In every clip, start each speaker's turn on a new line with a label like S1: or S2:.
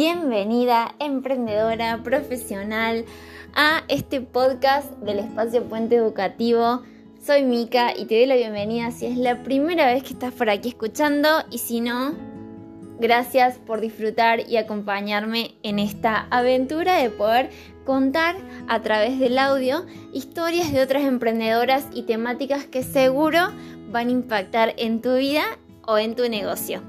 S1: bienvenida emprendedora, profesional a este podcast del espacio Puente Educativo. Soy Mika y te doy la bienvenida si es la primera vez que estás por aquí escuchando y si no, gracias por disfrutar y acompañarme en esta aventura de poder contar a través del audio historias de otras emprendedoras y temáticas que seguro van a impactar en tu vida o en tu negocio.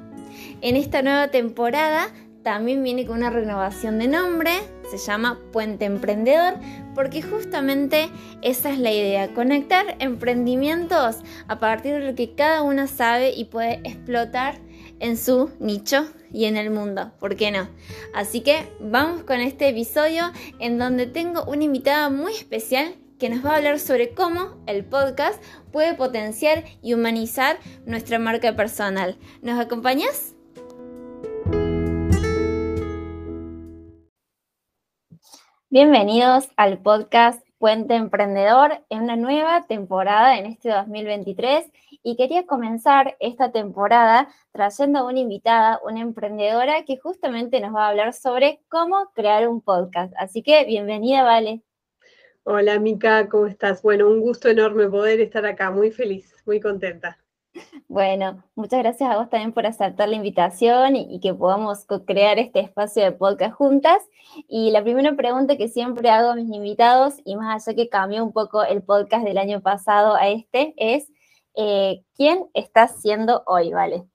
S1: En esta nueva temporada también viene con una renovación de nombre, se llama Puente Emprendedor, porque justamente esa es la idea, conectar emprendimientos a partir de lo que cada uno sabe y puede explotar en su nicho y en el mundo, ¿por qué no? Así que vamos con este episodio en donde tengo una invitada muy especial que nos va a hablar sobre cómo el podcast puede potenciar y humanizar nuestra marca personal. ¿Nos acompañas? Bienvenidos al podcast Puente Emprendedor en una nueva temporada en este 2023 y quería comenzar esta temporada trayendo a una invitada, una emprendedora que justamente nos va a hablar sobre cómo crear un podcast. Así que bienvenida, Vale.
S2: Hola, Mica, ¿cómo estás? Bueno, un gusto enorme poder estar acá, muy feliz, muy contenta.
S1: Bueno, muchas gracias a vos también por aceptar la invitación y, que podamos crear este espacio de podcast juntas. Y la primera pregunta que siempre hago a mis invitados, y más allá que cambió un poco el podcast del año pasado a este, es eh, ¿quién estás siendo hoy, Vale?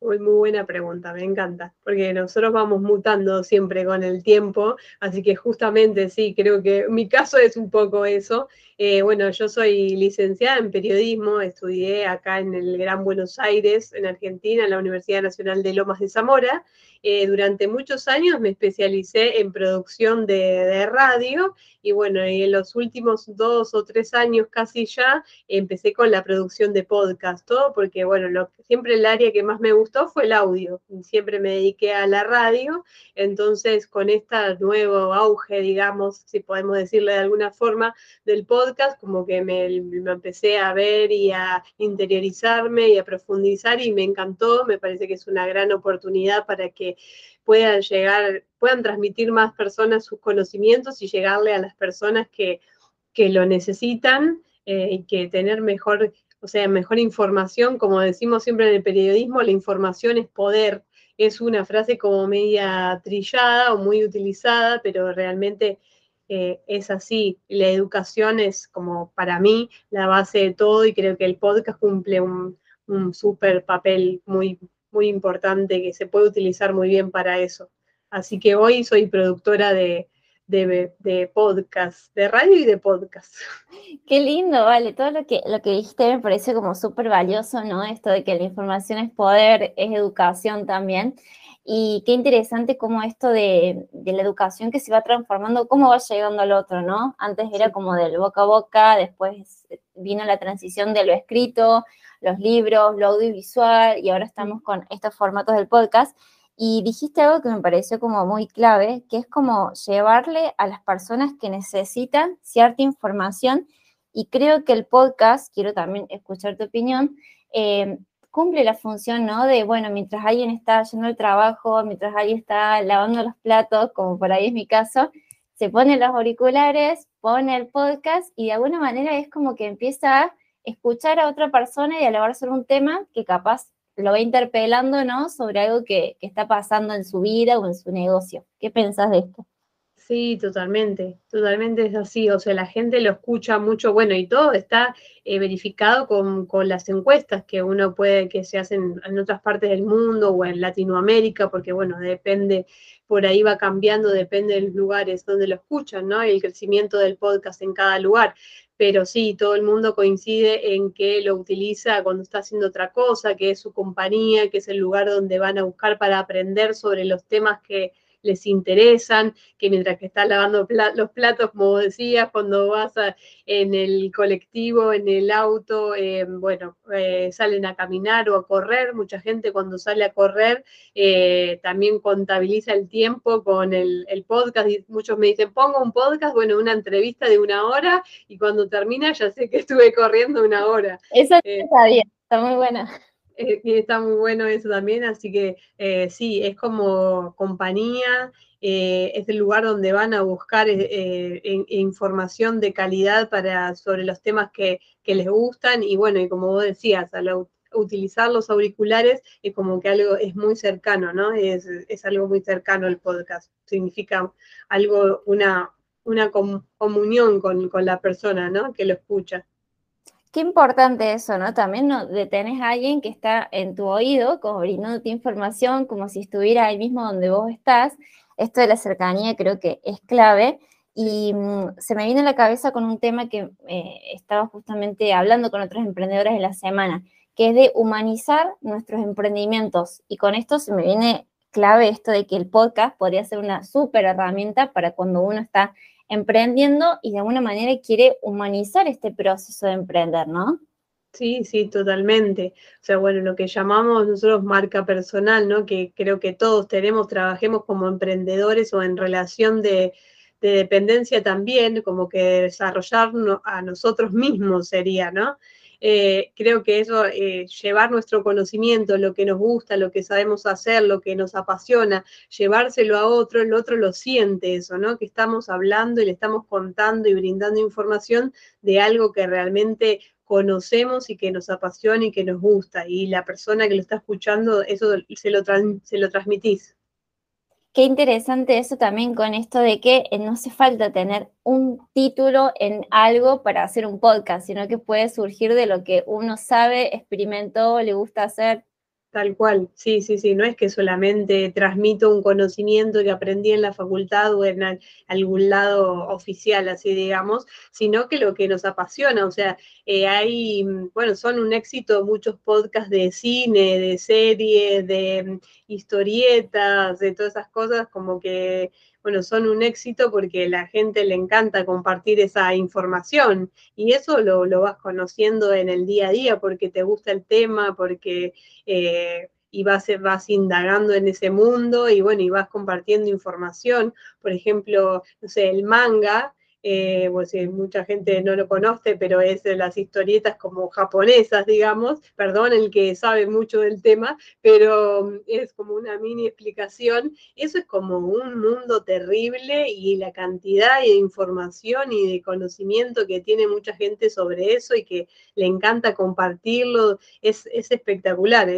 S2: Muy, muy buena pregunta, me encanta, porque nosotros vamos mutando siempre con el tiempo, así que justamente sí, creo que mi caso es un poco eso. Eh, bueno, yo soy licenciada en periodismo, estudié acá en el Gran Buenos Aires, en Argentina, en la Universidad Nacional de Lomas de Zamora. Eh, durante muchos años me especialicé en producción de, radio y bueno, y en los últimos dos o tres años casi ya empecé con la producción de podcast, todo porque bueno, lo, siempre el área que más me gustó fue el audio, siempre me dediqué a la radio, entonces con este nuevo auge, digamos, si podemos decirle de alguna forma, del podcast, como que me, empecé a ver y a interiorizarme y a profundizar y me encantó, me parece que es una gran oportunidad para que puedan llegar, puedan transmitir más personas sus conocimientos y llegarle a las personas que, lo necesitan eh, y que tener mejor, o sea, mejor información, como decimos siempre en el periodismo, la información es poder. Es una frase como media trillada o muy utilizada, pero realmente eh, es así. La educación es como para mí la base de todo y creo que el podcast cumple un, un súper papel muy, muy importante que se puede utilizar muy bien para eso. Así que hoy soy productora de, de, podcast, de radio y de podcast.
S1: Qué lindo, vale. Todo lo que, lo que dijiste me parece como súper valioso, ¿no? Esto de que la información es poder, es educación también. Y qué interesante cómo esto de, la educación que se va transformando, cómo va llegando al otro, ¿no? Antes era como del boca a boca, después vino la transición de lo escrito, los libros, lo audiovisual, y ahora estamos con estos formatos del podcast. Y dijiste algo que me pareció como muy clave, que es como llevarle a las personas que necesitan cierta información. Y creo que el podcast, quiero también escuchar tu opinión, eh, cumple la función, ¿no? De, bueno, mientras alguien está haciendo el trabajo, mientras alguien está lavando los platos, como por ahí es mi caso, se pone los auriculares, pone el podcast y de alguna manera es como que empieza a escuchar a otra persona y hablar sobre un tema que capaz lo va interpelando, ¿no? Sobre algo que, que está pasando en su vida o en su negocio. ¿Qué pensás de esto?
S2: Sí, totalmente, totalmente es así, o sea, la gente lo escucha mucho, bueno, y todo está eh, verificado con, las encuestas que uno puede, que se hacen en otras partes del mundo o en Latinoamérica, porque bueno, depende, por ahí va cambiando, depende de los lugares donde lo escuchan, ¿no? Y el crecimiento del podcast en cada lugar. Pero sí, todo el mundo coincide en que lo utiliza cuando está haciendo otra cosa, que es su compañía, que es el lugar donde van a buscar para aprender sobre los temas que les interesan, que mientras que estás lavando los platos, como decías, cuando vas en el colectivo, en el auto, eh, bueno, eh, salen a caminar o a correr. Mucha gente cuando sale a correr eh, también contabiliza el tiempo con el, podcast. Y muchos me dicen, pongo un podcast, bueno, una entrevista de una hora y cuando termina ya sé que estuve corriendo una hora.
S1: Eso está bien, está muy buena.
S2: Eh, está muy bueno eso también, así que eh, sí, es como compañía, eh, es el lugar donde van a buscar información de calidad para, sobre los temas que, les gustan y bueno, y como vos decías, al utilizar los auriculares es como que algo es muy cercano, ¿no? Es, algo muy cercano el podcast, significa algo, una, una comunión con, con la persona, ¿no? Que lo escucha.
S1: Qué importante eso, ¿no? También ¿no? de tenés a alguien que está en tu oído, como brindándote información, como si estuviera ahí mismo donde vos estás. Esto de la cercanía creo que es clave. Y mm, se me viene a la cabeza con un tema que eh, estaba justamente hablando con otros emprendedores en la semana, que es de humanizar nuestros emprendimientos. Y con esto se me viene clave esto de que el podcast podría ser una súper herramienta para cuando uno está emprendiendo y de alguna manera quiere humanizar este proceso de emprender, ¿no?
S2: Sí, sí, totalmente. O sea, bueno, lo que llamamos nosotros marca personal, ¿no? Que creo que todos tenemos, trabajemos como emprendedores o en relación de, de dependencia también, como que desarrollarnos a nosotros mismos sería, ¿no? Eh, creo que eso, eh, llevar nuestro conocimiento, lo que nos gusta, lo que sabemos hacer, lo que nos apasiona, llevárselo a otro, el otro lo siente eso, ¿no? Que estamos hablando y le estamos contando y brindando información de algo que realmente conocemos y que nos apasiona y que nos gusta. Y la persona que lo está escuchando, eso se lo, se lo transmitís.
S1: Qué interesante eso también con esto de que eh, no hace falta tener un título en algo para hacer un podcast, sino que puede surgir de lo que uno sabe, experimentó, le gusta hacer.
S2: Tal cual, sí, sí, sí, no es que solamente transmito un conocimiento que aprendí en la facultad o en algún lado oficial, así digamos, sino que lo que nos apasiona, o sea, eh, hay, bueno, son un éxito muchos podcasts de cine, de series, de mm, historietas, de todas esas cosas, como que bueno, son un éxito porque la gente le encanta compartir esa información y eso lo, vas conociendo en el día a día porque te gusta el tema, porque eh, y vas, vas indagando en ese mundo y bueno, y vas compartiendo información. Por ejemplo, no sé, el manga eh, pues, mucha gente no lo conoce, pero es de las historietas como japonesas, digamos, perdón, el que sabe mucho del tema, pero mm, es como una mini explicación. Eso es como un mundo terrible y la cantidad de información y de conocimiento que tiene mucha gente sobre eso y que le encanta compartirlo, es, espectacular.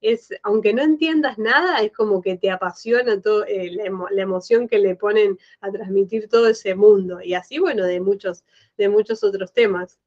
S2: Es, aunque no entiendas nada, es como que te apasiona todo, eh, la emoción que le ponen a transmitir todo ese mundo. Y así y bueno, de muchos, de muchos otros temas.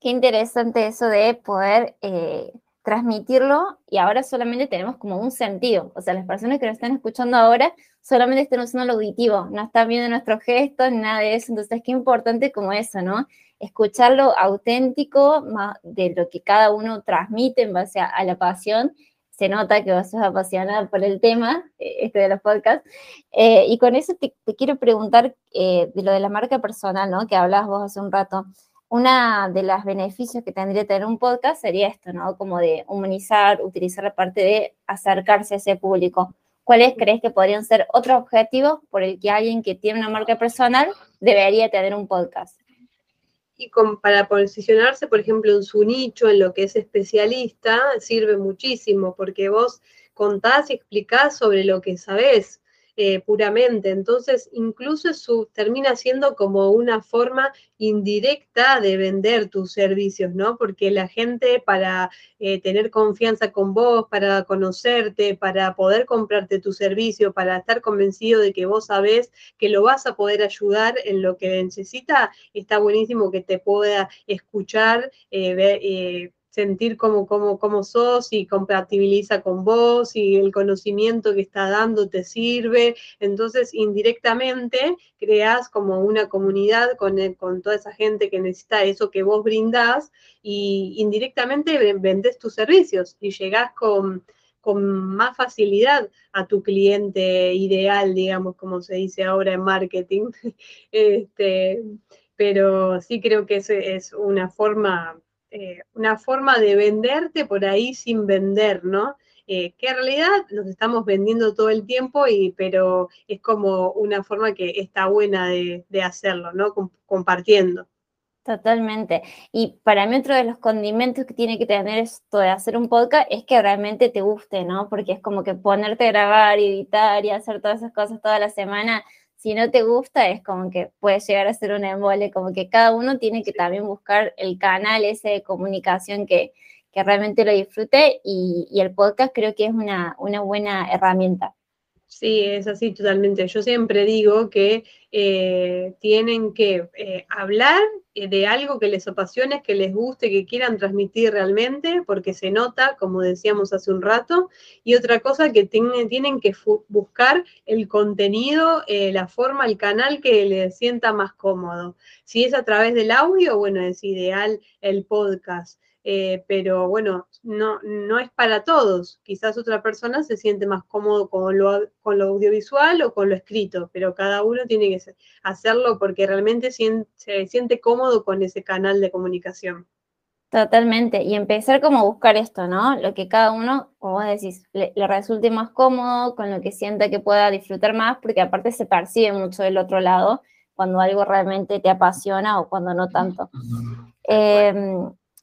S1: Qué interesante eso de poder eh, transmitirlo y ahora solamente tenemos como un sentido. O sea, las personas que nos están escuchando ahora solamente están usando lo auditivo, no están viendo nuestros gestos ni nada de eso. Entonces, qué importante como eso, ¿no? Escuchar lo auténtico de lo que cada uno transmite en base a la pasión se nota que vos sos apasionada por el tema, eh, este de los podcasts. Eh, y con eso te, quiero preguntar eh, de lo de la marca personal, ¿no? Que hablabas vos hace un rato. Una de los beneficios que tendría tener un podcast sería esto, ¿no? Como de humanizar, utilizar la parte de acercarse a ese público. ¿Cuáles crees que podrían ser otros objetivos por el que alguien que tiene una marca personal debería tener un podcast?
S2: Y para posicionarse, por ejemplo, en su nicho, en lo que es especialista, sirve muchísimo porque vos contás y explicás sobre lo que sabés. Eh, puramente. Entonces, incluso eso termina siendo como una forma indirecta de vender tus servicios, ¿no? Porque la gente para eh, tener confianza con vos, para conocerte, para poder comprarte tu servicio, para estar convencido de que vos sabés que lo vas a poder ayudar en lo que necesita, está buenísimo que te pueda escuchar, eh, ver, sentir cómo, cómo, cómo sos y compatibiliza con vos y el conocimiento que está dando te sirve. Entonces, indirectamente, creas como una comunidad con, con toda esa gente que necesita eso que vos brindás y indirectamente vendes tus servicios y llegás con con más facilidad a tu cliente ideal, digamos, como se dice ahora en marketing. este, pero sí creo que es una forma eh, una forma de venderte por ahí sin vender, ¿no? Eh, que en realidad nos estamos vendiendo todo el tiempo, y, pero es como una forma que está buena de, hacerlo, ¿no? compartiendo.
S1: Totalmente. Y para mí otro de los condimentos que tiene que tener esto de hacer un podcast es que realmente te guste, ¿no? Porque es como que ponerte a grabar, editar y hacer todas esas cosas toda la semana, si no te gusta es como que puede llegar a ser un embole, como que cada uno tiene que también buscar el canal ese de comunicación que, que realmente lo disfrute y, y, el podcast creo que es una, una buena herramienta.
S2: Sí, es así totalmente. Yo siempre digo que eh, tienen que eh, hablar eh, de algo que les apasione, que les guste, que quieran transmitir realmente, porque se nota, como decíamos hace un rato, y otra cosa que tienen, tienen que buscar el contenido, la forma, el canal que les sienta más cómodo. Si es a través del audio, bueno, es ideal el podcast. Eh, pero bueno, no, no es para todos. Quizás otra persona se siente más cómodo con lo, con lo audiovisual o con lo escrito, pero cada uno tiene que hacerlo porque realmente se siente cómodo con ese canal de comunicación.
S1: Totalmente, y empezar como a buscar esto, ¿no? Lo que cada uno, como vos decís, le, le, resulte más cómodo, con lo que sienta que pueda disfrutar más, porque aparte se percibe mucho del otro lado cuando algo realmente te apasiona o cuando no tanto. Eh,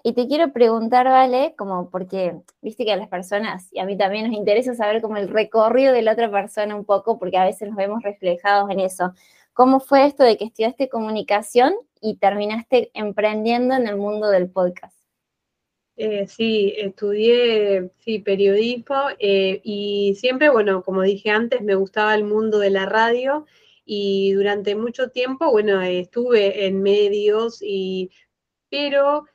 S1: y te quiero preguntar, Vale, como porque viste que a las personas, y a mí también nos interesa saber como el recorrido de la otra persona un poco, porque a veces nos vemos reflejados en eso. ¿Cómo fue esto de que estudiaste comunicación y terminaste emprendiendo en el mundo del podcast?
S2: Eh, sí, estudié sí, periodismo eh, y siempre, bueno, como dije antes, me gustaba el mundo de la radio y durante mucho tiempo, bueno, estuve en medios y, pero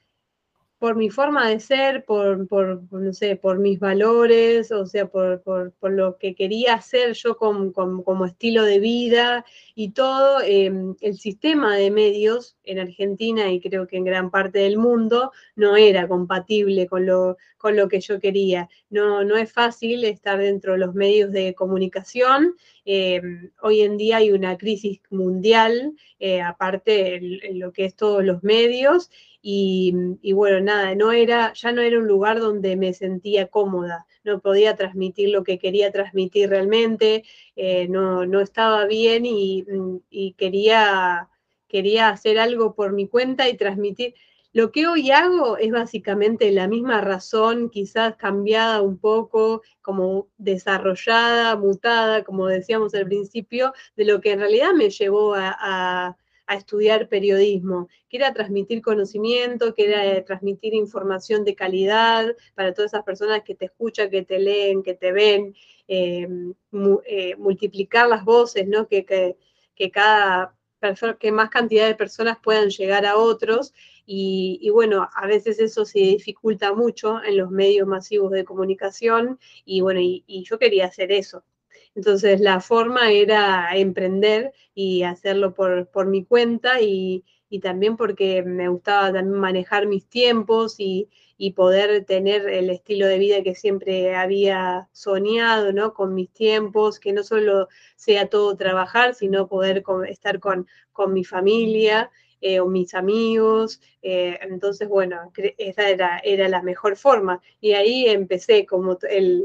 S2: por mi forma de ser, por, por, no sé, por mis valores, o sea, por, por, por lo que quería hacer yo como, como, estilo de vida y todo, em, el sistema de medios en Argentina y creo que en gran parte del mundo no era compatible con lo, con lo que yo quería. No, no es fácil estar dentro de los medios de comunicación. Em, hoy en día hay una crisis mundial, eh, aparte en lo que es todos los medios, y, bueno, nada, no era, ya no era un lugar donde me sentía cómoda, no podía transmitir lo que quería transmitir realmente, eh, no, no, estaba bien y, y, quería, quería hacer algo por mi cuenta y transmitir. Lo que hoy hago es básicamente la misma razón, quizás cambiada un poco, como desarrollada, mutada, como decíamos al principio, de lo que en realidad me llevó a estudiar periodismo, que era transmitir conocimiento, que era eh, transmitir información de calidad para todas esas personas que te escuchan, que te leen, que te ven, em, eh, multiplicar las voces, ¿no? Que, que, cada persona, que más cantidad de personas puedan llegar a otros. Y, bueno, a veces eso se dificulta mucho en los medios masivos de comunicación y bueno, y yo quería hacer eso. Entonces la forma era emprender y hacerlo por, por mi cuenta y, y, también porque me gustaba también manejar mis tiempos y, y, poder tener el estilo de vida que siempre había soñado, ¿no? Con mis tiempos, que no solo sea todo trabajar, sino poder estar con, con mi familia. Eh, o mis amigos, eh, entonces bueno, esa era, era la mejor forma y ahí empecé como el,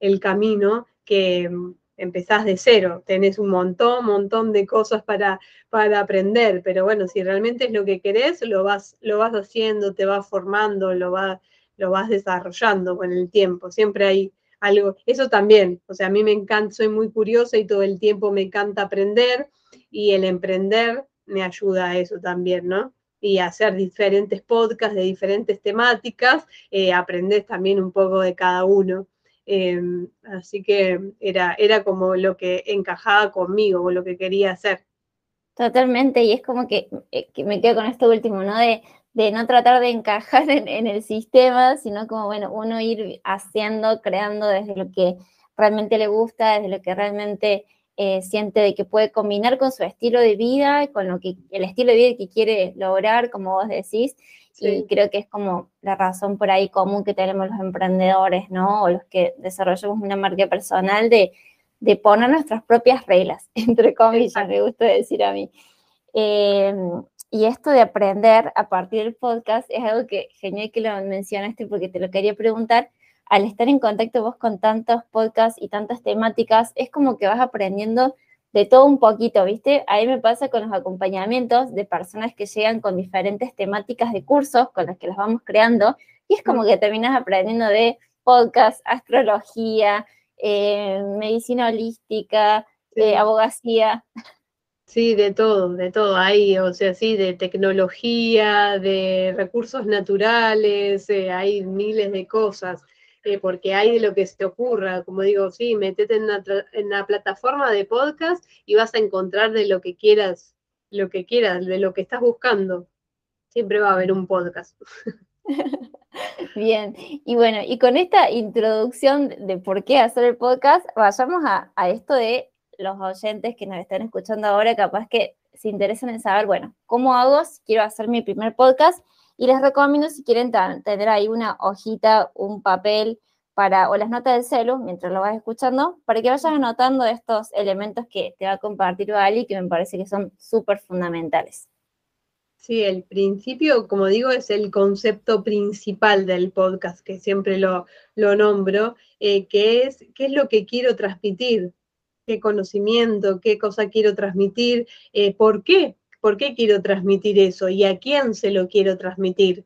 S2: el camino que, empezás de cero, tenés un montón, montón de cosas para, para aprender, pero bueno, si realmente es lo que querés, lo vas, lo vas haciendo, te vas formando, lo, va, lo vas desarrollando con el tiempo, siempre hay algo, eso también, o sea, a mí me encanta, soy muy curiosa y todo el tiempo me encanta aprender y el emprender me ayuda a eso también, ¿no? y hacer diferentes podcasts de diferentes temáticas, eh, aprendes también un poco de cada uno. Em, así que era, era como lo que encajaba conmigo, o lo que quería hacer.
S1: Totalmente, y es como que, eh, me quedo con esto último, ¿no? De, no tratar de encajar en, el sistema, sino como, bueno, uno ir haciendo, creando desde lo que realmente le gusta, desde lo que realmente eh, siente de que puede combinar con su estilo de vida, con lo que el estilo de vida que quiere lograr, como vos decís, y creo que es como la razón por ahí común que tenemos los emprendedores, ¿no? O los que desarrollamos una marca personal de, de poner nuestras propias reglas, entre comillas, me gusta decir a mí. Em, y esto de aprender a partir del podcast es algo que genial que lo mencionaste porque te lo quería preguntar. Al estar en contacto vos con tantos podcasts y tantas temáticas, es como que vas aprendiendo de todo un poquito, ¿viste? A mí me pasa con los acompañamientos de personas que llegan con diferentes temáticas de cursos con las que las vamos creando y es como que terminas aprendiendo de podcast, astrología, eh, medicina holística, eh, abogacía.
S2: Sí, de todo, de todo. Hay, o sea, sí, de tecnología, de recursos naturales, eh, hay miles de cosas. Eh, porque hay de lo que se te ocurra, como digo, sí, metete en una plataforma de podcast y vas a encontrar de lo que quieras, lo que quieras, de lo que estás buscando. Siempre va a haber un podcast.
S1: Bien, y bueno, y con esta introducción de por qué hacer el podcast, vayamos a, a, esto de los oyentes que nos están escuchando ahora, capaz que se interesan en saber, bueno, ¿cómo hago si quiero hacer mi primer podcast? Y les recomiendo si quieren tener ahí una hojita, un papel para, o las notas del celu, mientras lo vas escuchando, para que vayas anotando estos elementos que te va a compartir Vali, que me parece que son súper fundamentales.
S2: Sí, el principio, como digo, es el concepto principal del podcast, que siempre lo, lo nombro, eh, que es qué es lo que quiero transmitir, qué conocimiento, qué cosa quiero transmitir, eh, por qué ¿Por qué quiero transmitir eso y a quién se lo quiero transmitir?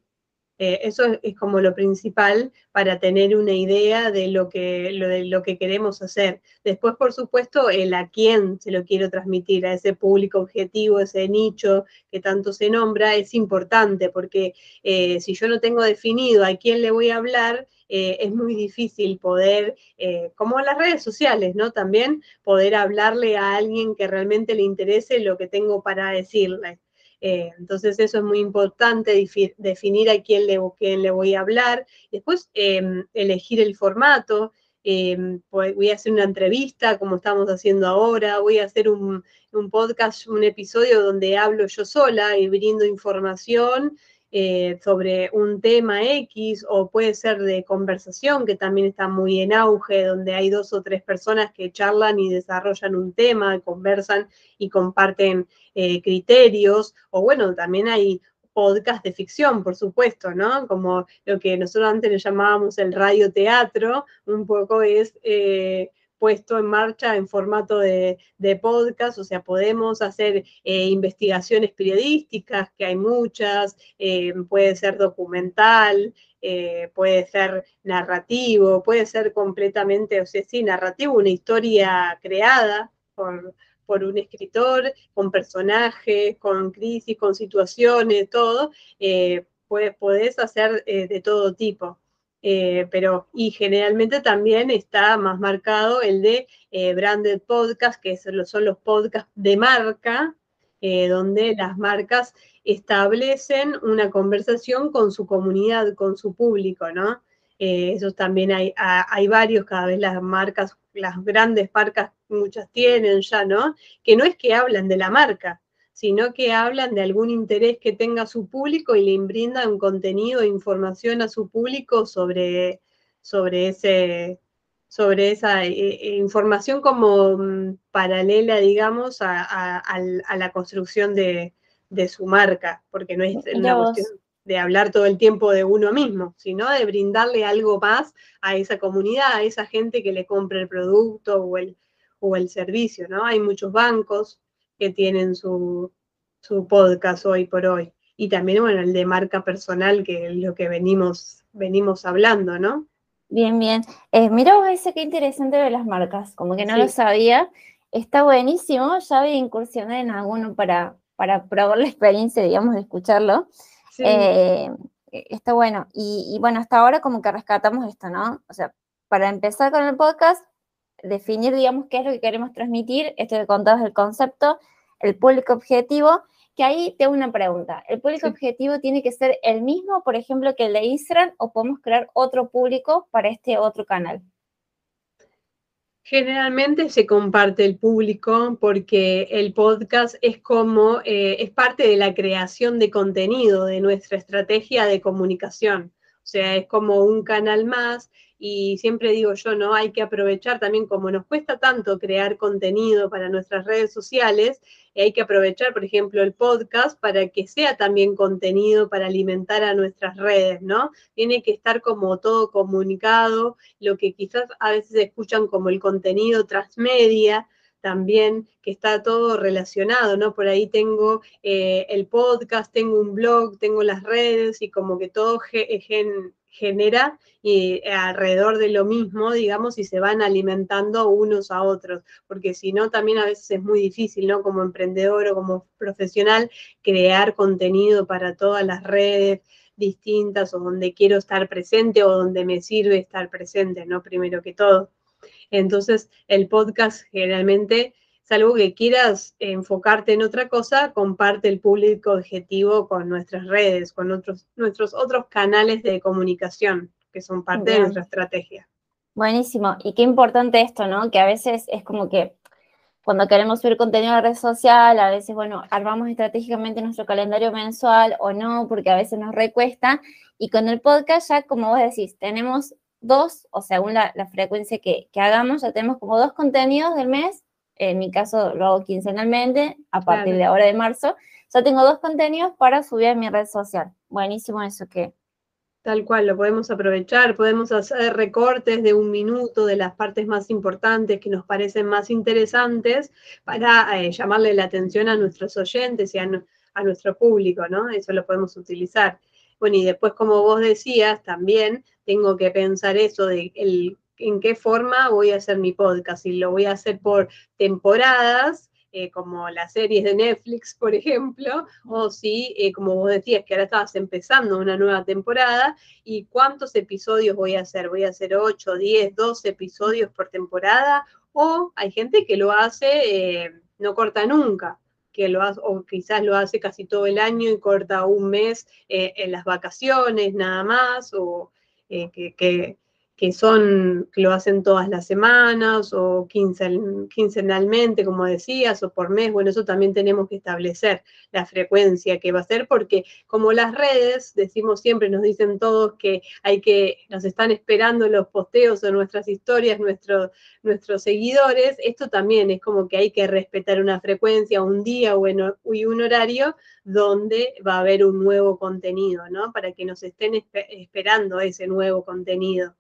S2: Eh, eso es, como lo principal para tener una idea de lo, que, de lo que queremos hacer. Después, por supuesto, el a quién se lo quiero transmitir, a ese público objetivo, ese nicho que tanto se nombra, es importante porque eh, si yo no tengo definido a quién le voy a hablar, eh, es muy difícil poder, eh, como en las redes sociales, ¿no? También poder hablarle a alguien que realmente le interese lo que tengo para decirle. Eh, entonces eso es muy importante, definir a quién le, quién le voy a hablar. Después em, elegir el formato. Em, voy a hacer una entrevista como estamos haciendo ahora, voy a hacer un, un podcast, un episodio donde hablo yo sola y brindo información eh, sobre un tema X o puede ser de conversación, que también está muy en auge, donde hay dos o tres personas que charlan y desarrollan un tema, conversan y comparten eh, criterios, o bueno, también hay podcast de ficción, por supuesto, ¿no? Como lo que nosotros antes le llamábamos el radioteatro, un poco es... Eh, puesto en marcha en formato de, podcast, o sea, podemos hacer eh, investigaciones periodísticas, que hay muchas, eh, puede ser documental, eh, puede ser narrativo, puede ser completamente, o sea, sí, narrativo, una historia creada por, por un escritor, con personajes, con crisis, con situaciones, todo, puedes hacer de todo tipo. Eh, pero y generalmente también está más marcado el de eh, branded podcast, que son los podcasts de marca, eh, donde las marcas establecen una conversación con su comunidad, con su público, ¿no? esos también hay, hay varios, cada vez las marcas, las grandes marcas, muchas tienen ya, ¿no? Que no es que hablan de la marca, sino que hablan de algún interés que tenga su público y le brindan contenido e información a su público sobre, sobre, ese, sobre esa eh, eh, información como mm, paralela, digamos, a, la construcción de, su marca, porque no es una cuestión de hablar todo el tiempo de uno mismo, sino de brindarle algo más a esa comunidad, a esa gente que le compra el producto o el, o el servicio, ¿no? Hay muchos bancos, que tienen su, podcast hoy por hoy. Y también, bueno, el de marca personal, que es lo que venimos, venimos hablando, ¿no?
S1: Bien, bien. Eh, mira vos ese qué interesante de las marcas, como que no lo sabía. Está buenísimo, ya voy a incursionar en alguno para, para probar la experiencia, digamos, de escucharlo. Eh, está bueno. Y, y, bueno, hasta ahora como que rescatamos esto, ¿no? O sea, para empezar con el podcast, definir, digamos, qué es lo que queremos transmitir, esto que contabas el concepto, el público objetivo, que ahí tengo una pregunta. ¿El público objetivo tiene que ser el mismo, por ejemplo, que el de Instagram, o podemos crear otro público para este otro canal?
S2: Generalmente se comparte el público porque el podcast es como, eh, es parte de la creación de contenido de nuestra estrategia de comunicación. O sea, es como un canal más y siempre digo yo, ¿no? Hay que aprovechar también, como nos cuesta tanto crear contenido para nuestras redes sociales, hay que aprovechar, por ejemplo, el podcast para que sea también contenido para alimentar a nuestras redes, ¿no? Tiene que estar como todo comunicado, lo que quizás a veces escuchan como el contenido transmedia, también, que está todo relacionado, ¿no? Por ahí tengo eh, el podcast, tengo un blog, tengo las redes y como que todo genera y eh, alrededor de lo mismo, digamos, y se van alimentando unos a otros, porque si no, también a veces es muy difícil, ¿no? Como emprendedor o como profesional, crear contenido para todas las redes distintas o donde quiero estar presente o donde me sirve estar presente, ¿no? Primero que todo. Entonces, el podcast generalmente, salvo que quieras enfocarte en otra cosa, comparte el público objetivo con nuestras redes, con otros, nuestros otros canales de comunicación, que son parte de nuestra estrategia.
S1: Buenísimo. Y qué importante esto, ¿no? Que a veces es como que cuando queremos subir contenido a la red social, a veces, bueno, armamos estratégicamente nuestro calendario mensual o no, porque a veces nos recuesta. Y con el podcast ya, como vos decís, tenemos dos, o según la, frecuencia que, hagamos, ya tenemos como dos contenidos del mes. En mi caso lo hago quincenalmente, a partir de ahora de marzo. Ya tengo dos contenidos para subir a mi red social. Buenísimo eso que,
S2: Tal cual, lo podemos aprovechar, podemos hacer recortes de un minuto de las partes más importantes que nos parecen más interesantes para eh, llamarle la atención a nuestros oyentes y a, nuestro público, ¿no? Eso lo podemos utilizar. Bueno, y después, como vos decías, también tengo que pensar eso de en qué forma voy a hacer mi podcast, si lo voy a hacer por temporadas eh, como las series de Netflix, por ejemplo, o si, eh, como vos decías, que ahora estabas empezando una nueva temporada, y cuántos episodios voy a hacer, voy a hacer 8, 10, 12 episodios por temporada, o hay gente que lo hace, eh, no corta nunca, que lo hace, o quizás lo hace casi todo el año y corta un mes en las vacaciones nada más, o que que son, que lo hacen todas las semanas o quincenalmente, como decías, o por mes, bueno, eso también tenemos que establecer la frecuencia que va a ser, porque como las redes, decimos siempre, nos dicen todos que hay que, nos están esperando los posteos o nuestras historias, nuestros nuestros seguidores, esto también es como que hay que respetar una frecuencia, un día o y un horario donde va a haber un nuevo contenido, ¿no? Para que nos estén esperando ese nuevo contenido.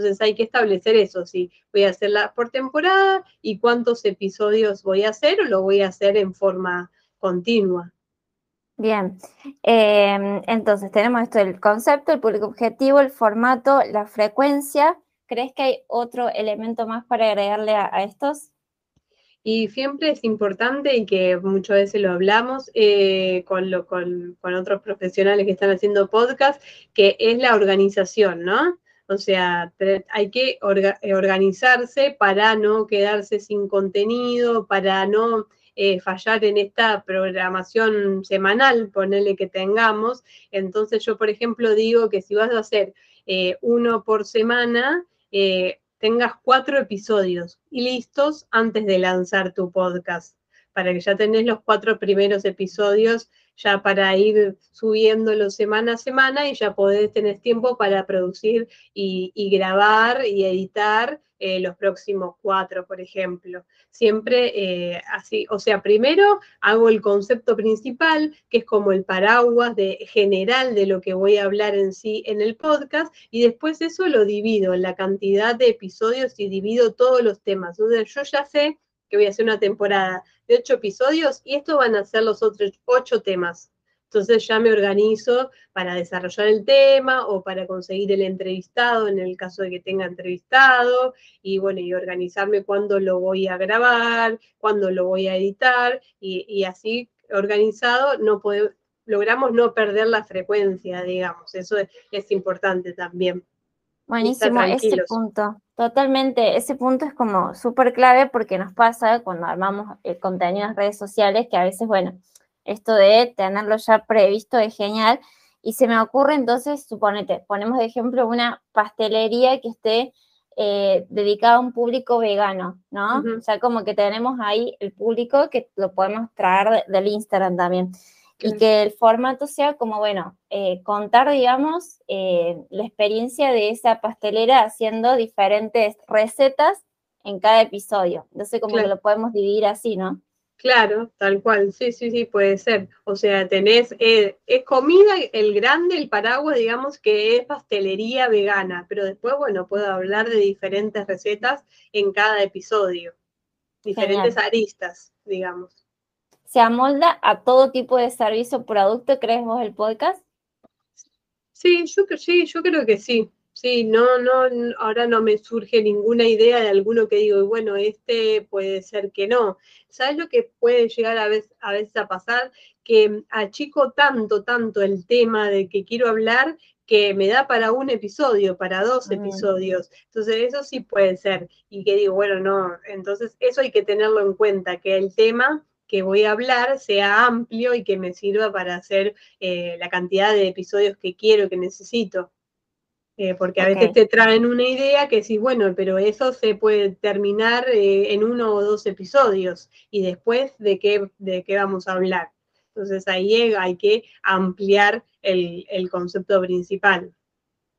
S2: Entonces hay que establecer eso, si voy a hacerla por temporada y cuántos episodios voy a hacer o lo voy a hacer en forma continua.
S1: Bien, em, entonces tenemos esto, el concepto, el público objetivo, el formato, la frecuencia. ¿Crees que hay otro elemento más para agregarle a, estos?
S2: Y siempre es importante y que muchas veces lo hablamos eh, con, lo, con, con, otros profesionales que están haciendo podcast, que es la organización, ¿no? O sea, hay que eh, organizarse para no quedarse sin contenido, para no eh, fallar en esta programación semanal, ponerle que tengamos. Entonces yo, por ejemplo, digo que si vas a hacer eh, uno por semana, tengas cuatro episodios listos antes de lanzar tu podcast, para que ya tenés los cuatro primeros episodios ya para ir subiéndolo semana a semana y ya podés tener tiempo para producir y, grabar y editar eh, los próximos cuatro, por ejemplo. Siempre eh, así, o sea, primero hago el concepto principal, que es como el paraguas de, general de lo que voy a hablar en sí en el podcast, y después eso lo divido en la cantidad de episodios y divido todos los temas. Yo ya sé que voy a hacer una temporada ocho episodios y estos van a ser los otros ocho temas. Entonces ya me organizo para desarrollar el tema o para conseguir el entrevistado en el caso de que tenga entrevistado y bueno, y organizarme cuándo lo voy a grabar, cuándo lo voy a editar y, así organizado no logramos no perder la frecuencia, digamos. Eso es importante también.
S1: Buenísimo, ese punto. Totalmente, ese punto es como súper clave porque nos pasa cuando armamos el contenido en redes sociales que a veces, bueno, esto de tenerlo ya previsto es genial. Y se me ocurre entonces, suponete, ponemos de ejemplo una pastelería que esté eh, dedicada a un público vegano, ¿no? O sea, como que tenemos ahí el público que lo podemos traer del Instagram también y que el formato sea como, bueno, eh, contar, digamos, eh, la experiencia de esa pastelera haciendo diferentes recetas en cada episodio. Entonces, como que lo podemos dividir así, ¿no?
S2: Claro, tal cual, sí, sí, sí, puede ser. O sea, tenés, eh, es comida, el grande, el paraguas, digamos que es pastelería vegana, pero después, bueno, puedo hablar de diferentes recetas en cada episodio. diferentes aristas, digamos.
S1: ¿Se amolda a todo tipo de servicio o producto, crees vos, el podcast?
S2: Sí, yo, sí, yo creo que sí. Sí, no, no, ahora no me surge ninguna idea de alguno que digo, bueno, este puede ser que no. ¿Sabes lo que puede llegar a veces a, veces a pasar? Que achico tanto, tanto el tema de que quiero hablar que me da para un episodio, para dos mm. episodios. Entonces, eso sí puede ser. Y que digo, bueno, no, entonces eso hay que tenerlo en cuenta, que el tema que voy a hablar sea amplio y que me sirva para hacer eh, la cantidad de episodios que quiero, que necesito. Eh, porque a veces te traen una idea que sí, bueno, pero eso se puede terminar eh, en uno o dos episodios y después de qué, de qué vamos a hablar. Entonces ahí hay que ampliar el, concepto principal.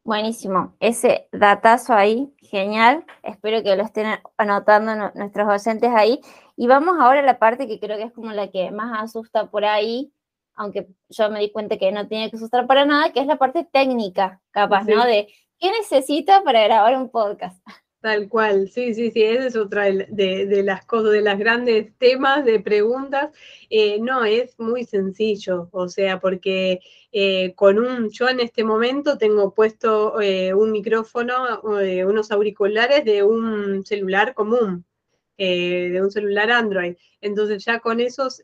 S1: Buenísimo, ese datazo ahí, genial. Espero que lo estén anotando nuestros docentes ahí. Y vamos ahora a la parte que creo que es como la que más asusta por ahí, aunque yo me di cuenta que no tiene que asustar para nada, que es la parte técnica, capaz, ¿no? De qué necesita para grabar un podcast.
S2: Tal cual, sí, sí, sí, esa es otra de, las cosas, de las grandes temas de preguntas. Eh, no, es muy sencillo, o sea, porque eh, con un, yo en este momento tengo puesto eh, un micrófono, unos auriculares de un celular común, de un celular Android. Entonces ya con esos,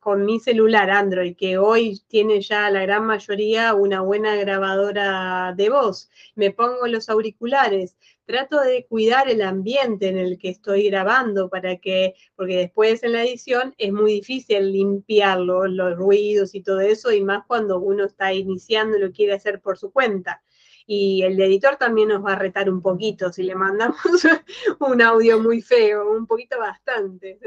S2: con mi celular Android, que hoy tiene ya la gran mayoría una buena grabadora de voz, me pongo los auriculares trato de cuidar el ambiente en el que estoy grabando para que, porque después en la edición es muy difícil limpiarlo, los ruidos y todo eso, y más cuando uno está iniciando y lo quiere hacer por su cuenta. Y el editor también nos va a retar un poquito si le mandamos un audio muy feo, un poquito bastante,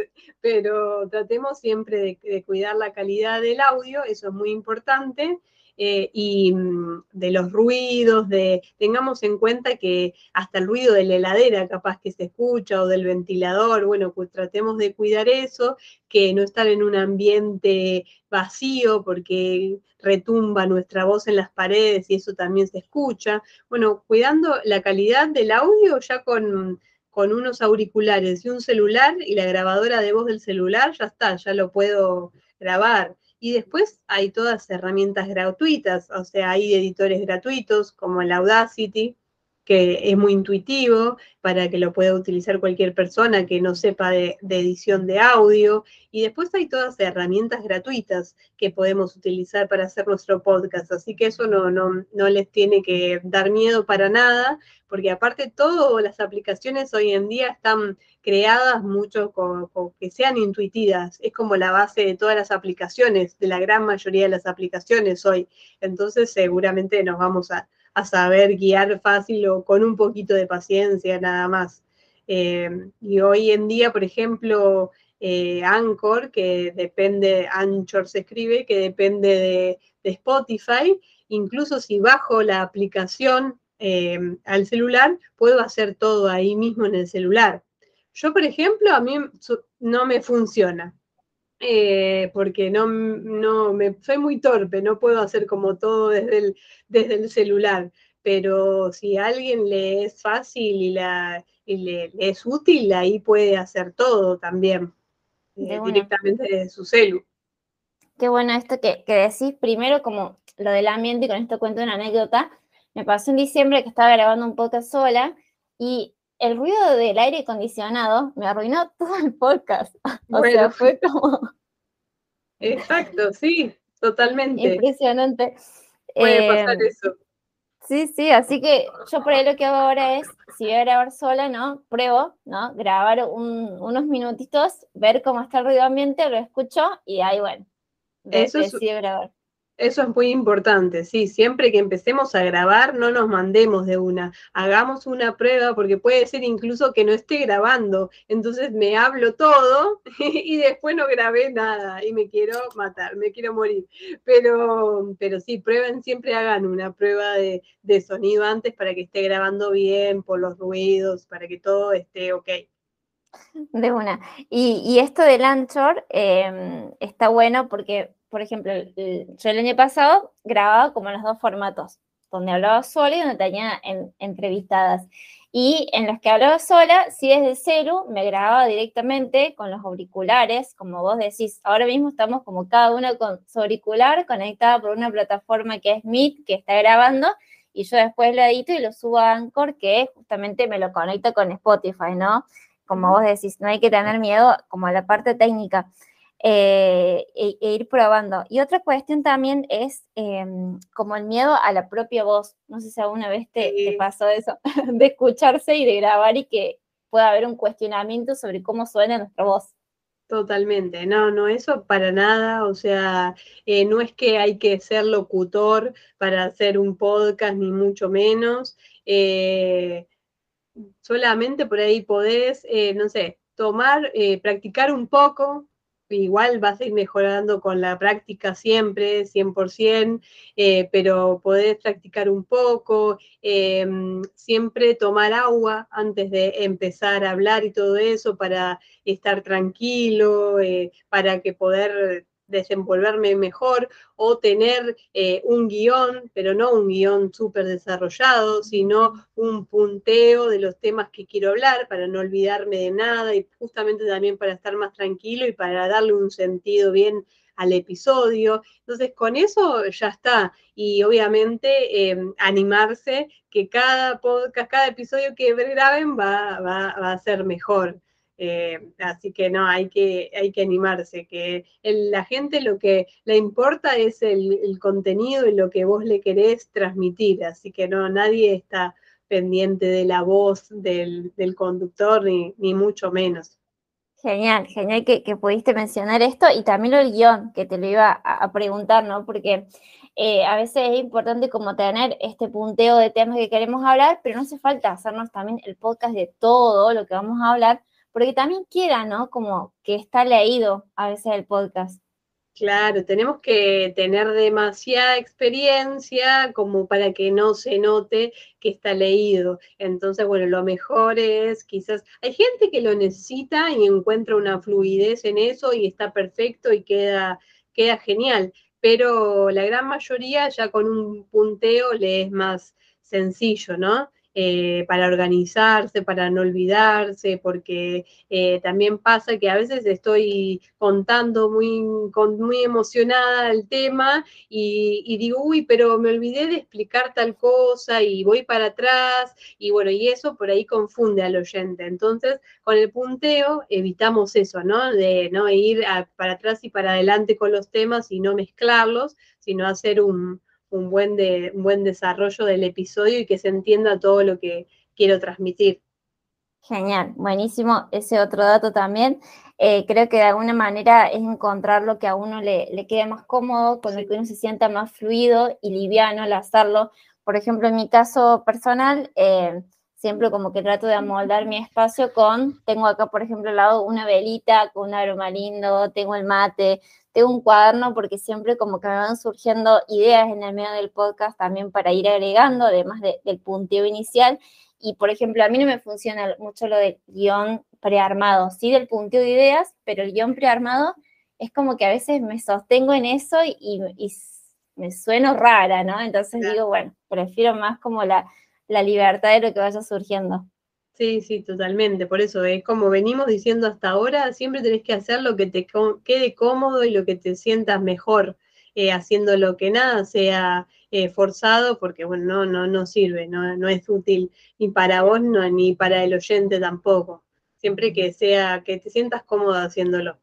S2: pero tratemos siempre de cuidar la calidad del audio, eso es muy importante. Eh, y mm, de los ruidos, de tengamos en cuenta que hasta el ruido de la heladera capaz que se escucha o del ventilador, bueno, pues tratemos de cuidar eso, que no estar en un ambiente vacío porque retumba nuestra voz en las paredes y eso también se escucha. Bueno, cuidando la calidad del audio ya con, con unos auriculares y un celular y la grabadora de voz del celular, ya está, ya lo puedo grabar. Y después hay todas herramientas gratuitas, o sea, hay editores gratuitos como el Audacity, que es muy intuitivo para que lo pueda utilizar cualquier persona que no sepa de, edición de audio. Y después hay todas herramientas gratuitas que podemos utilizar para hacer nuestro podcast. Así que eso no, no, no les tiene que dar miedo para nada, porque aparte todas las aplicaciones hoy en día están creadas mucho que sean intuitivas. Es como la base de todas las aplicaciones, de la gran mayoría de las aplicaciones hoy. Entonces seguramente nos vamos a a saber guiar fácil o con un poquito de paciencia nada más. Eh, y hoy en día, por ejemplo, eh, Anchor, que depende, Anchor se escribe, que depende de, Spotify, incluso si bajo la aplicación eh, al celular, puedo hacer todo ahí mismo en el celular. Yo, por ejemplo, a mí no me funciona. Eh, porque no, no me, soy muy torpe, no puedo hacer como todo desde el, desde el celular, pero si a alguien le es fácil y, la, le, es útil, ahí puede hacer todo también, eh, directamente desde su celu.
S1: Qué bueno esto que, que, decís, primero como lo del ambiente, y con esto cuento una anécdota, me pasó en diciembre que estaba grabando un podcast sola y el ruido del aire acondicionado me arruinó todo el podcast. O sea, fue como.
S2: Exacto, sí, totalmente.
S1: Impresionante.
S2: Puede pasar em, eso.
S1: Sí, sí, así que yo por ahí lo que hago ahora es, si voy a grabar sola, ¿no? Pruebo, ¿no? Grabar unos minutitos, ver cómo está el ruido ambiente, lo escucho y ahí, bueno,
S2: eso decido grabar. Eso es muy importante, sí, siempre que empecemos a grabar, no nos mandemos de una, hagamos una prueba, porque puede ser incluso que no esté grabando, entonces me hablo todo y después no grabé nada y me quiero matar, me quiero morir. Pero, pero sí, prueben, siempre hagan una prueba de, sonido antes para que esté grabando bien por los ruidos, para que todo esté ok.
S1: De una. Y, esto del Anchor em, está bueno porque por ejemplo, yo el año pasado grababa como en los dos formatos, donde hablaba solo y donde tenía entrevistadas. y en las que hablaba sola, si desde celu me grababa directamente con los auriculares, como vos decís, ahora mismo estamos como cada uno con su auricular conectada por una plataforma que es Meet, que está grabando, y yo después lo edito y lo subo a Anchor, que justamente me lo conecta con Spotify, ¿no? Como vos decís, no hay que tener miedo como a la parte técnica. Eh, e, e, ir probando. Y otra cuestión también es em, como el miedo a la propia voz. No sé si alguna vez te, pasó eso, de escucharse y de grabar y que pueda haber un cuestionamiento sobre cómo suena nuestra voz.
S2: Totalmente, no, no, eso para nada, o sea, eh, no es que hay que ser locutor para hacer un podcast, ni mucho menos, eh, solamente por ahí podés, no sé, tomar, practicar un poco, igual vas a ir mejorando con la práctica siempre, 100%, eh, pero podés practicar un poco, em, siempre tomar agua antes de empezar a hablar y todo eso para estar tranquilo, eh, para que poder desenvolverme mejor o tener eh, un guion, pero no un guion súper desarrollado, sino un punteo de los temas que quiero hablar para no olvidarme de nada y justamente también para estar más tranquilo y para darle un sentido bien al episodio. Entonces, con eso ya está. Y obviamente em, animarse que cada podcast, cada episodio que graben va, va, va a ser mejor. Eh, así que no, hay que, hay que animarse, que la gente lo que le importa es el, contenido y lo que vos le querés transmitir, así que no, nadie está pendiente de la voz del, conductor, ni, mucho menos.
S1: Genial, genial que, pudiste mencionar esto y también el guion, que te lo iba a, preguntar, ¿no? Porque eh, a veces es importante como tener este punteo de temas que queremos hablar, pero no hace falta hacernos también el podcast de todo lo que vamos a hablar, porque también queda, ¿no? Como que está leído a veces el podcast.
S2: Claro, tenemos que tener demasiada experiencia como para que no se note que está leído. Entonces, bueno, lo mejor es quizás, hay gente que lo necesita y encuentra una fluidez en eso y está perfecto y queda, queda genial, pero la gran mayoría ya con un punteo le es más sencillo, ¿no? Eh, para organizarse, para no olvidarse, porque eh, también pasa que a veces estoy contando muy, muy emocionada el tema y, digo, uy, pero me olvidé de explicar tal cosa y voy para atrás y bueno, y eso por ahí confunde al oyente. Entonces, con el punteo evitamos eso, ¿no? De no ir para atrás y para adelante con los temas y no mezclarlos, sino hacer un un buen, de, un buen desarrollo del episodio y que se entienda todo lo que quiero transmitir.
S1: Genial, buenísimo ese otro dato también. Eh, creo que de alguna manera es encontrar lo que a uno le, le quede más cómodo, con el que uno se sienta más fluido y liviano al hacerlo. Por ejemplo, en mi caso personal, eh, siempre como que trato de amoldar mi espacio con, tengo acá, por ejemplo, al lado una velita con un aroma lindo, tengo el mate, tengo un cuaderno porque siempre como que me van surgiendo ideas en el medio del podcast también para ir agregando, además del punteo inicial. Y, por ejemplo, a mí no me funciona mucho lo del guion prearmado, sí del punteo de ideas, pero el guion prearmado es como que a veces me sostengo en eso y, me sueno rara, ¿no? Entonces digo, bueno, prefiero más como la, la libertad de lo que vaya surgiendo.
S2: Sí, sí, totalmente. Por eso es como venimos diciendo hasta ahora, siempre tenés que hacer lo que te quede cómodo y lo que te sientas mejor, eh, haciendo lo que nada sea eh, forzado, porque bueno, no, no, no sirve, no, no es útil ni para vos ni para el oyente tampoco. Siempre que sea, que te sientas cómodo haciéndolo.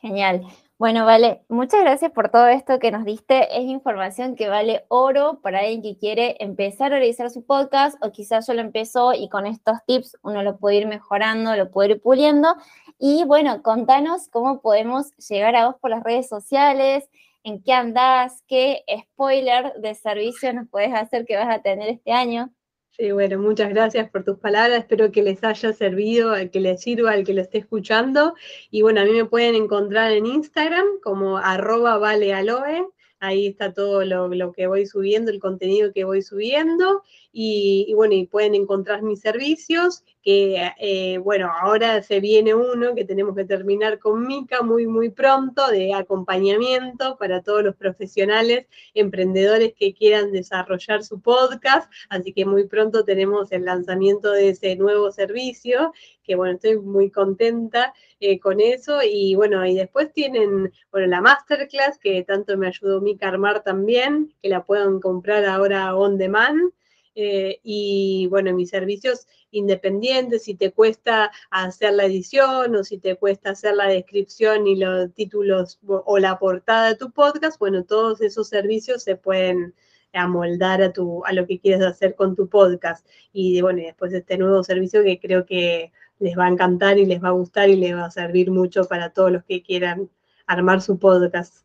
S1: Genial. Bueno, vale, muchas gracias por todo esto que nos diste. Es información que vale oro para alguien que quiere empezar a realizar su podcast o quizás ya lo empezó y con estos tips uno lo puede ir mejorando, lo puede ir puliendo. Y bueno, contanos cómo podemos llegar a vos por las redes sociales, en qué andás, qué spoiler de servicio nos puedes hacer que vas a tener este año.
S2: Sí, bueno, muchas gracias por tus palabras. Espero que les haya servido, que les sirva al que lo esté escuchando. Y bueno, a mí me pueden encontrar en Instagram como arroba valealoe. Ahí está todo lo, que voy subiendo, el contenido que voy subiendo. Y, bueno, y pueden encontrar mis servicios que, eh, bueno, ahora se viene uno que tenemos que terminar con Mica muy, muy pronto, de acompañamiento para todos los profesionales, emprendedores que quieran desarrollar su podcast, así que muy pronto tenemos el lanzamiento de ese nuevo servicio, que bueno, estoy muy contenta eh, con eso, y bueno, y después tienen, bueno, la masterclass, que tanto me ayudó Mica a armar también, que la puedan comprar ahora on demand, eh, y bueno, mis servicios independientes, si te cuesta hacer la edición o si te cuesta hacer la descripción y los títulos o la portada de tu podcast, bueno, todos esos servicios se pueden amoldar a, tu, a lo que quieres hacer con tu podcast. Y bueno, y después este nuevo servicio que creo que les va a encantar y les va a gustar y les va a servir mucho para todos los que quieran armar su podcast.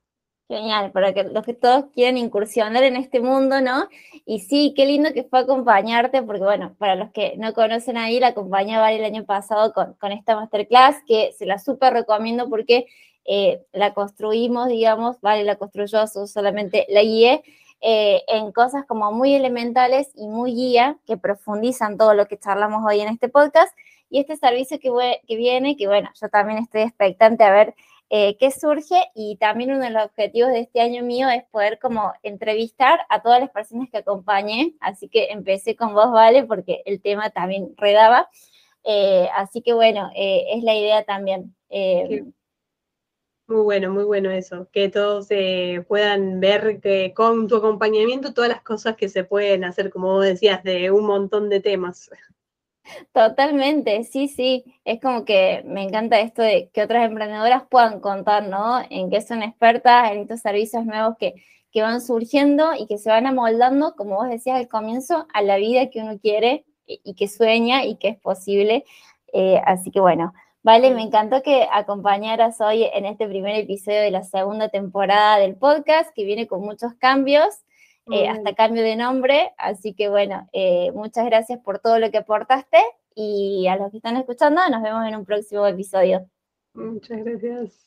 S1: Genial, para que los que todos quieran incursionar en este mundo, ¿no? Y sí, qué lindo que fue acompañarte, porque bueno, para los que no conocen ahí, la acompañé el año pasado con, con, esta masterclass, que se la súper recomiendo porque eh, la construimos, digamos, Vale la construyó, solamente la guié, eh, en cosas como muy elementales y muy guía, que profundizan todo lo que charlamos hoy en este podcast. Y este servicio que, que viene, que bueno, yo también estoy expectante a ver eh, qué surge y también uno de los objetivos de este año mío es poder como entrevistar a todas las personas que acompañé, así que empecé con vos, Vale, porque el tema también redaba, eh, así que bueno, eh, es la idea también.
S2: Muy bueno, muy bueno eso, que todos puedan ver que con tu acompañamiento todas las cosas que se pueden hacer, como vos decías, de un montón de temas.
S1: Totalmente, sí, sí. Es como que me encanta esto de que otras emprendedoras puedan contar, ¿no? En qué son expertas, en estos servicios nuevos que, que van surgiendo y que se van amoldando, como vos decías al comienzo, a la vida que uno quiere y, que sueña y que es posible. Eh, así que bueno, vale, me encantó que acompañaras hoy en este primer episodio de la segunda temporada del podcast, que viene con muchos cambios. Eh, hasta cambio de nombre. Así que bueno, eh, muchas gracias por todo lo que aportaste y a los que están escuchando nos vemos en un próximo episodio.
S2: Muchas gracias.